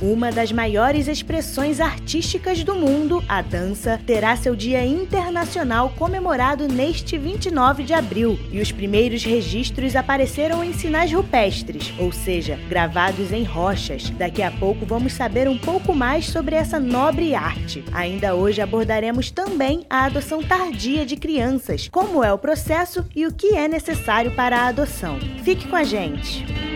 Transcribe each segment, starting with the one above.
Uma das maiores expressões artísticas do mundo, a dança, terá seu Dia Internacional comemorado neste 29 de abril. E os primeiros registros apareceram em sinais rupestres, ou seja, gravados em rochas. Daqui a pouco vamos saber um pouco mais sobre essa nobre arte. Ainda hoje abordaremos também a adoção tardia de crianças, como é o processo e o que é necessário para a adoção. Fique com a gente!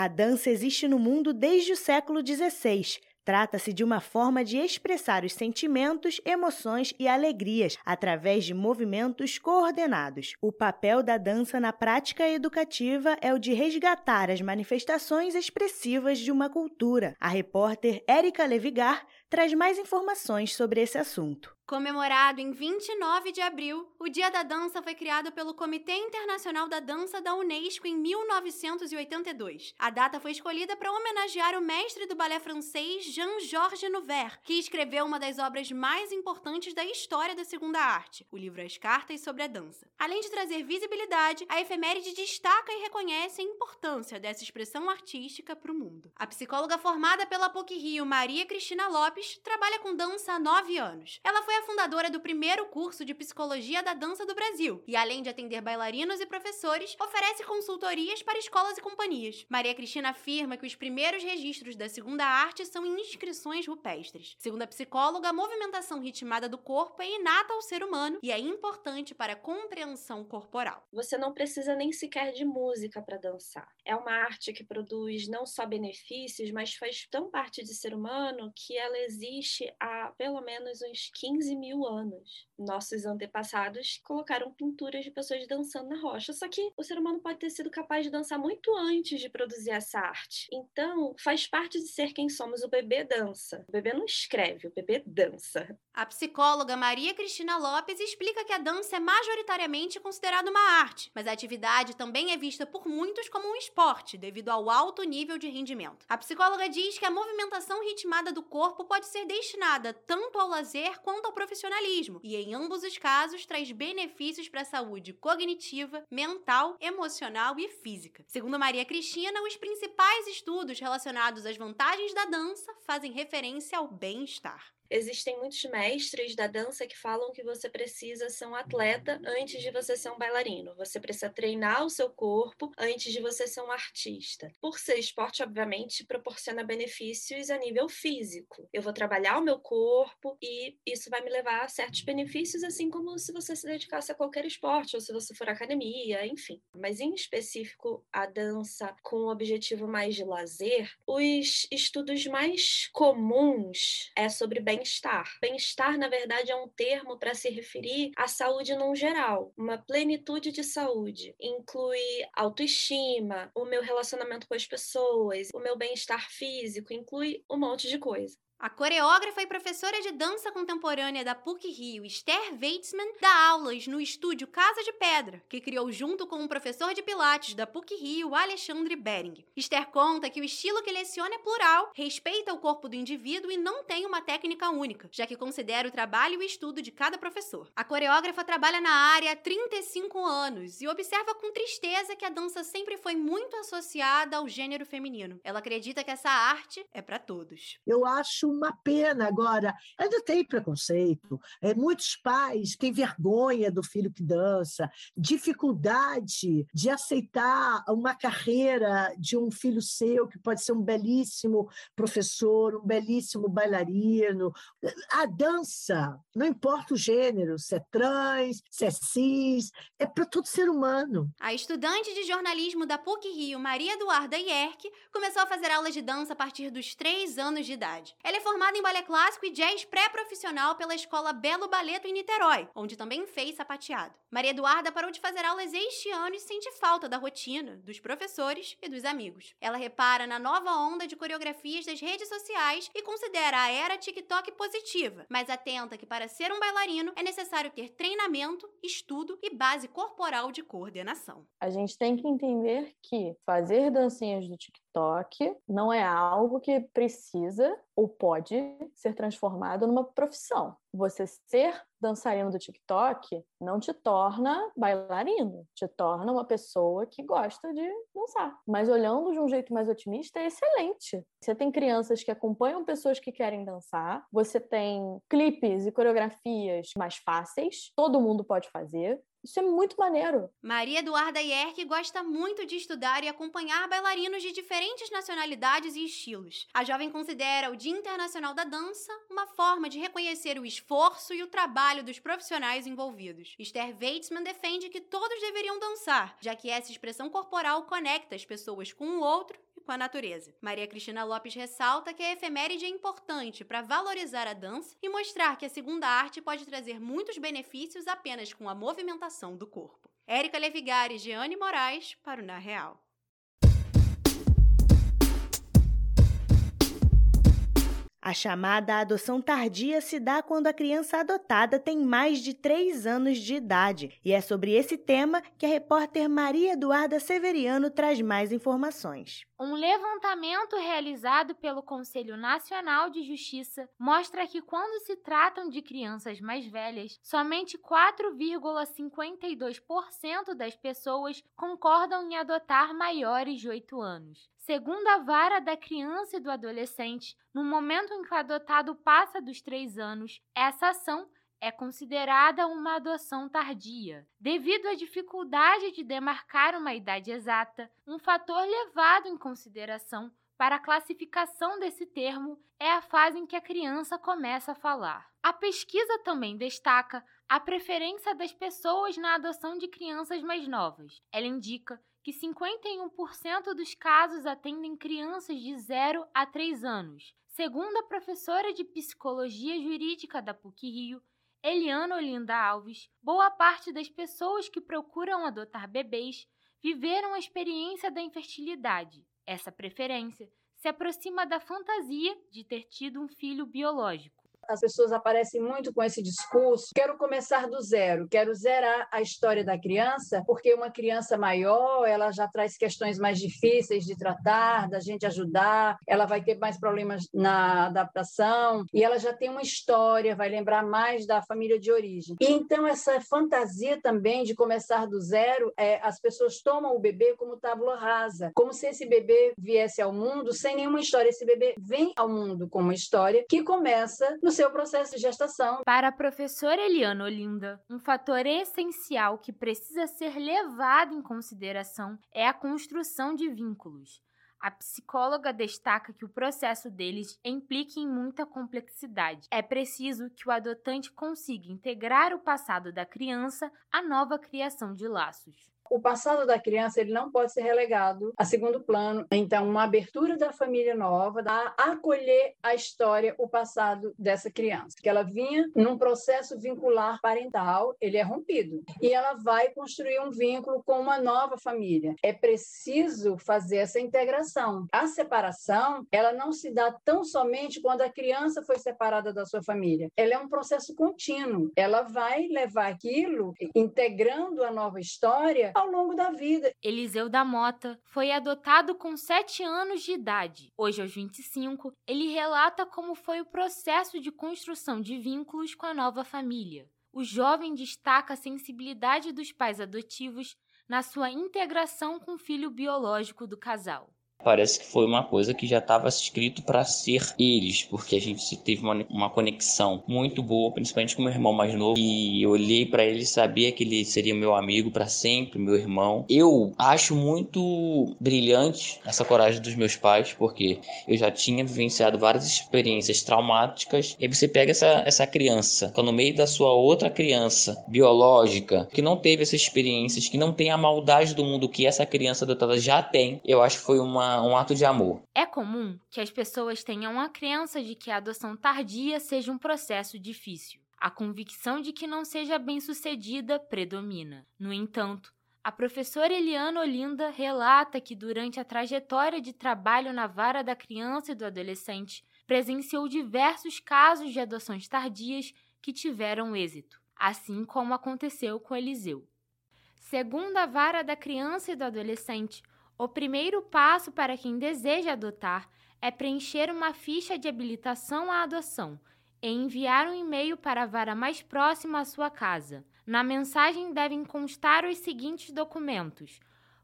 A dança existe no mundo desde o século XVI. Trata-se de uma forma de expressar os sentimentos, emoções e alegrias através de movimentos coordenados. O papel da dança na prática educativa é o de resgatar as manifestações expressivas de uma cultura. A repórter Érica Levigar traz mais informações sobre esse assunto. Comemorado em 29 de abril, o Dia da Dança foi criado pelo Comitê Internacional da Dança da Unesco em 1982. A data foi escolhida para homenagear o mestre do balé francês Jean-Georges Nouvert, que escreveu uma das obras mais importantes da história da segunda arte, o livro As Cartas sobre a Dança. Além de trazer visibilidade, a efeméride destaca e reconhece a importância dessa expressão artística para o mundo. A psicóloga formada pela PUC-Rio, Maria Cristina Lopes, trabalha com dança há nove anos. Ela foi a fundadora do primeiro curso de Psicologia da Dança do Brasil e, além de atender bailarinos e professores, oferece consultorias para escolas e companhias. Maria Cristina afirma que os primeiros registros da segunda arte são inscrições rupestres. Segundo a psicóloga, a movimentação ritmada do corpo é inata ao ser humano e é importante para a compreensão corporal. Você não precisa nem sequer de música para dançar. É uma arte que produz não só benefícios, mas faz tão parte de ser humano que ela existe há pelo menos uns 15 15 mil anos. Nossos antepassados colocaram pinturas de pessoas dançando na rocha. Só que o ser humano pode ter sido capaz de dançar muito antes de produzir essa arte. Então, faz parte de ser quem somos. O bebê dança. O bebê não escreve, o bebê dança. A psicóloga Maria Cristina Lopes explica que a dança é majoritariamente considerada uma arte, mas a atividade também é vista por muitos como um esporte, devido ao alto nível de rendimento. A psicóloga diz que a movimentação ritmada do corpo pode ser destinada tanto ao lazer quanto ao profissionalismo, e em ambos os casos traz benefícios para a saúde cognitiva, mental, emocional e física. Segundo Maria Cristina, os principais estudos relacionados às vantagens da dança fazem referência ao bem-estar. Existem muitos mestres da dança que falam que você precisa ser um atleta antes de você ser um bailarino. Você precisa treinar o seu corpo antes de você ser um artista. Por ser esporte, obviamente, proporciona benefícios a nível físico. Eu vou trabalhar o meu corpo e isso vai me levar a certos benefícios, assim como se você se dedicasse a qualquer esporte ou se você for à academia, enfim. Mas em específico a dança com o objetivo mais de lazer, os estudos mais comuns é sobre bem bem-estar. Bem-estar, na verdade, é um termo para se referir à saúde num geral, uma plenitude de saúde. Inclui autoestima, o meu relacionamento com as pessoas, o meu bem-estar físico, inclui um monte de coisa. A coreógrafa e professora de dança contemporânea da PUC Rio, Esther Weitzman, dá aulas no estúdio Casa de Pedra, que criou junto com um professor de pilates da PUC Rio, Alexandre Bering. Esther conta que o estilo que leciona é plural, respeita o corpo do indivíduo e não tem uma técnica única, já que considera o trabalho e o estudo de cada professor. A coreógrafa trabalha na área há 35 anos e observa com tristeza que a dança sempre foi muito associada ao gênero feminino. Ela acredita que essa arte é para todos. Eu acho uma pena agora. Ainda tem preconceito. É, muitos pais têm vergonha do filho que dança, dificuldade de aceitar uma carreira de um filho seu que pode ser um belíssimo professor, um belíssimo bailarino. A dança, não importa o gênero, se é trans, se é cis, é para todo ser humano. A estudante de jornalismo da PUC Rio, Maria Eduarda Yerke, começou a fazer aulas de dança a partir dos três anos de idade. Ela é formada em balé clássico e jazz pré-profissional pela escola Belo Baleto em Niterói, onde também fez sapateado. Maria Eduarda parou de fazer aulas este ano e sente falta da rotina, dos professores e dos amigos. Ela repara na nova onda de coreografias das redes sociais e considera a era TikTok positiva, mas atenta que para ser um bailarino é necessário ter treinamento, estudo e base corporal de coordenação. A gente tem que entender que fazer dancinhas do TikTok Não é algo que precisa ou pode ser transformado numa profissão. Você ser dançarino do TikTok não te torna bailarino, te torna uma pessoa que gosta de dançar. Mas olhando de um jeito mais otimista, é excelente. Você tem crianças que acompanham pessoas que querem dançar, você tem clipes e coreografias mais fáceis, todo mundo pode fazer. Isso é muito maneiro. Maria Eduarda Yerke gosta muito de estudar e acompanhar bailarinos de diferentes nacionalidades e estilos. A jovem considera o Dia Internacional da Dança uma forma de reconhecer o esforço e o trabalho dos profissionais envolvidos. Esther Weitzman defende que todos deveriam dançar, já que essa expressão corporal conecta as pessoas com o outro com a natureza. Maria Cristina Lopes ressalta que a efeméride é importante para valorizar a dança e mostrar que a segunda arte pode trazer muitos benefícios apenas com a movimentação do corpo. Érica Levigari e Jeane Moraes para o Na Real. A chamada adoção tardia se dá quando a criança adotada tem mais de 3 anos de idade. E é sobre esse tema que a repórter Maria Eduarda Severiano traz mais informações. Um levantamento realizado pelo Conselho Nacional de Justiça mostra que, quando se tratam de crianças mais velhas, somente 4,52% das pessoas concordam em adotar maiores de 8 anos. Segundo a vara da criança e do adolescente, no momento em que o adotado passa dos três anos, essa ação é considerada uma adoção tardia. Devido à dificuldade de demarcar uma idade exata, um fator levado em consideração para a classificação desse termo é a fase em que a criança começa a falar. A pesquisa também destaca a preferência das pessoas na adoção de crianças mais novas. Ela indica que 51% dos casos atendem crianças de 0 a 3 anos. Segundo a professora de Psicologia Jurídica da PUC-Rio, Eliana Olinda Alves, boa parte das pessoas que procuram adotar bebês viveram a experiência da infertilidade. Essa preferência se aproxima da fantasia de ter tido um filho biológico as pessoas aparecem muito com esse discurso: quero começar do zero, quero zerar a história da criança, porque uma criança maior, ela já traz questões mais difíceis de tratar, da gente ajudar, ela vai ter mais problemas na adaptação e ela já tem uma história, vai lembrar mais da família de origem. E então essa fantasia também de começar do zero, é, as pessoas tomam o bebê como tábula rasa, como se esse bebê viesse ao mundo sem nenhuma história. Esse bebê vem ao mundo com uma história que começa no seu processo de gestação. Para a professora Eliana Olinda, um fator essencial que precisa ser levado em consideração é a construção de vínculos. A psicóloga destaca que o processo deles implica em muita complexidade. É preciso que o adotante consiga integrar o passado da criança à nova criação de laços o passado da criança ele não pode ser relegado a segundo plano. Então, uma abertura da família nova, a acolher a história, o passado dessa criança, que ela vinha num processo vincular parental, ele é rompido e ela vai construir um vínculo com uma nova família. É preciso fazer essa integração. A separação, ela não se dá tão somente quando a criança foi separada da sua família. Ela é um processo contínuo. Ela vai levar aquilo integrando a nova história ao longo da vida. Eliseu da Mota foi adotado com 7 anos de idade. Hoje, aos 25, ele relata como foi o processo de construção de vínculos com a nova família. O jovem destaca a sensibilidade dos pais adotivos na sua integração com o filho biológico do casal. Parece que foi uma coisa que já estava escrito para ser eles, porque a gente teve uma, uma conexão muito boa, principalmente com meu irmão mais novo. E eu olhei para ele e sabia que ele seria meu amigo para sempre, meu irmão. Eu acho muito brilhante essa coragem dos meus pais, porque eu já tinha vivenciado várias experiências traumáticas. E você pega essa, essa criança, tá no meio da sua outra criança biológica, que não teve essas experiências, que não tem a maldade do mundo que essa criança adotada já tem. Eu acho que foi uma um ato de amor. É comum que as pessoas tenham a crença de que a adoção tardia seja um processo difícil. A convicção de que não seja bem sucedida predomina. No entanto, a professora Eliana Olinda relata que durante a trajetória de trabalho na vara da criança e do adolescente, presenciou diversos casos de adoções tardias que tiveram êxito, assim como aconteceu com Eliseu. Segundo a vara da criança e do adolescente, O primeiro passo para quem deseja adotar é preencher uma ficha de habilitação à adoção e enviar um e-mail para a vara mais próxima à sua casa. Na mensagem devem constar os seguintes documentos: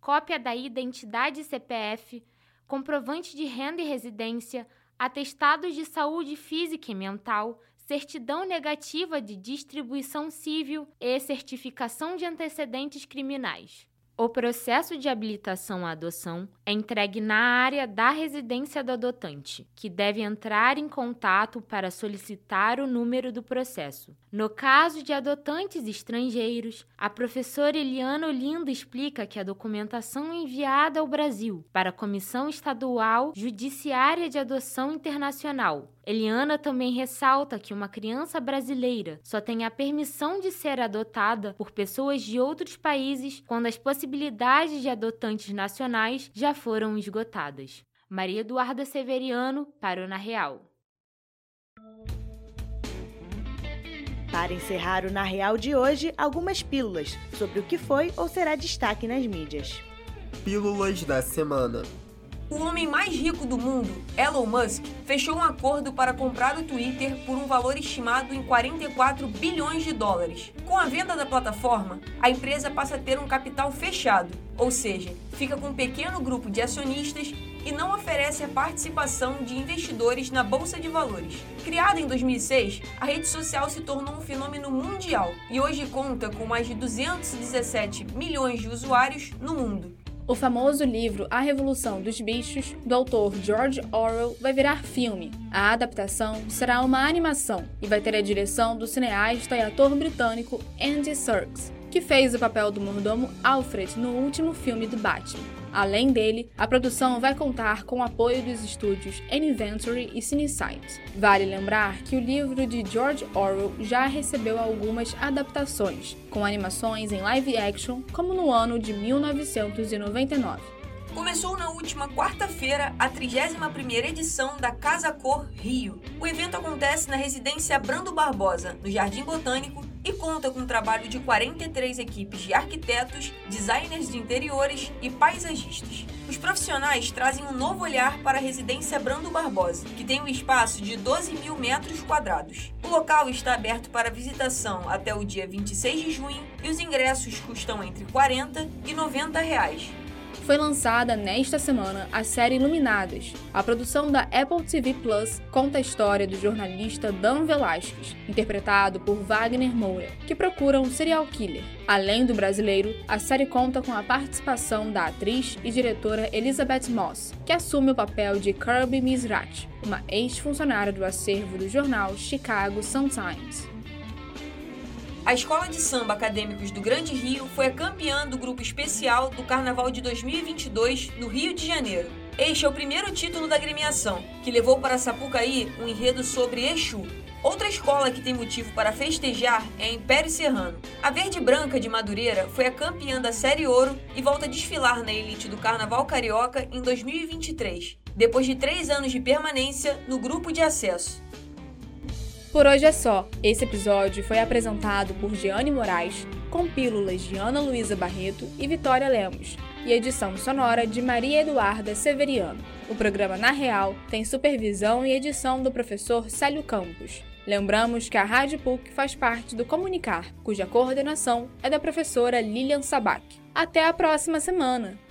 cópia da identidade CPF, comprovante de renda e residência, atestados de saúde física e mental, certidão negativa de distribuição civil e certificação de antecedentes criminais. O processo de habilitação à adoção é entregue na área da residência do adotante, que deve entrar em contato para solicitar o número do processo. No caso de adotantes estrangeiros, a professora Eliana Olindo explica que a documentação enviada ao Brasil para a Comissão Estadual Judiciária de Adoção Internacional Eliana também ressalta que uma criança brasileira só tem a permissão de ser adotada por pessoas de outros países quando as possibilidades de adotantes nacionais já foram esgotadas. Maria Eduarda Severiano, para o Na Real. Para encerrar o Na Real de hoje, algumas pílulas sobre o que foi ou será destaque nas mídias. Pílulas da semana. O homem mais rico do mundo, Elon Musk, fechou um acordo para comprar o Twitter por um valor estimado em 44 bilhões de dólares. Com a venda da plataforma, a empresa passa a ter um capital fechado, ou seja, fica com um pequeno grupo de acionistas e não oferece a participação de investidores na bolsa de valores. Criada em 2006, a rede social se tornou um fenômeno mundial e hoje conta com mais de 217 milhões de usuários no mundo. O famoso livro A Revolução dos Bichos, do autor George Orwell, vai virar filme. A adaptação será uma animação e vai ter a direção do cineasta e ator britânico Andy Serkis, que fez o papel do mordomo Alfred no último filme do Batman. Além dele, a produção vai contar com o apoio dos estúdios Inventory e CineSite. Vale lembrar que o livro de George Orwell já recebeu algumas adaptações, com animações em live action, como no ano de 1999. Começou na última quarta-feira a 31ª edição da Casa Cor Rio. O evento acontece na residência Brando Barbosa, no Jardim Botânico, e conta com o trabalho de 43 equipes de arquitetos, designers de interiores e paisagistas. Os profissionais trazem um novo olhar para a residência Brando Barbosa, que tem um espaço de 12 mil metros quadrados. O local está aberto para visitação até o dia 26 de junho e os ingressos custam entre 40 e 90 reais foi lançada nesta semana a série Iluminadas. A produção da Apple TV Plus conta a história do jornalista Dan Velasquez, interpretado por Wagner Moura, que procura um serial killer. Além do brasileiro, a série conta com a participação da atriz e diretora Elizabeth Moss, que assume o papel de Kirby Misrat, uma ex-funcionária do acervo do jornal Chicago Sun-Times. A Escola de Samba Acadêmicos do Grande Rio foi a campeã do grupo especial do Carnaval de 2022 no Rio de Janeiro. Este é o primeiro título da agremiação, que levou para Sapucaí um enredo sobre Exu. Outra escola que tem motivo para festejar é a Império Serrano. A Verde Branca de Madureira foi a campeã da Série Ouro e volta a desfilar na elite do Carnaval Carioca em 2023, depois de três anos de permanência no grupo de acesso. Por hoje é só. Esse episódio foi apresentado por Giane Moraes, com pílulas de Ana Luísa Barreto e Vitória Lemos, e edição sonora de Maria Eduarda Severiano. O programa Na Real tem supervisão e edição do professor Célio Campos. Lembramos que a Rádio PUC faz parte do Comunicar, cuja coordenação é da professora Lilian Sabac. Até a próxima semana!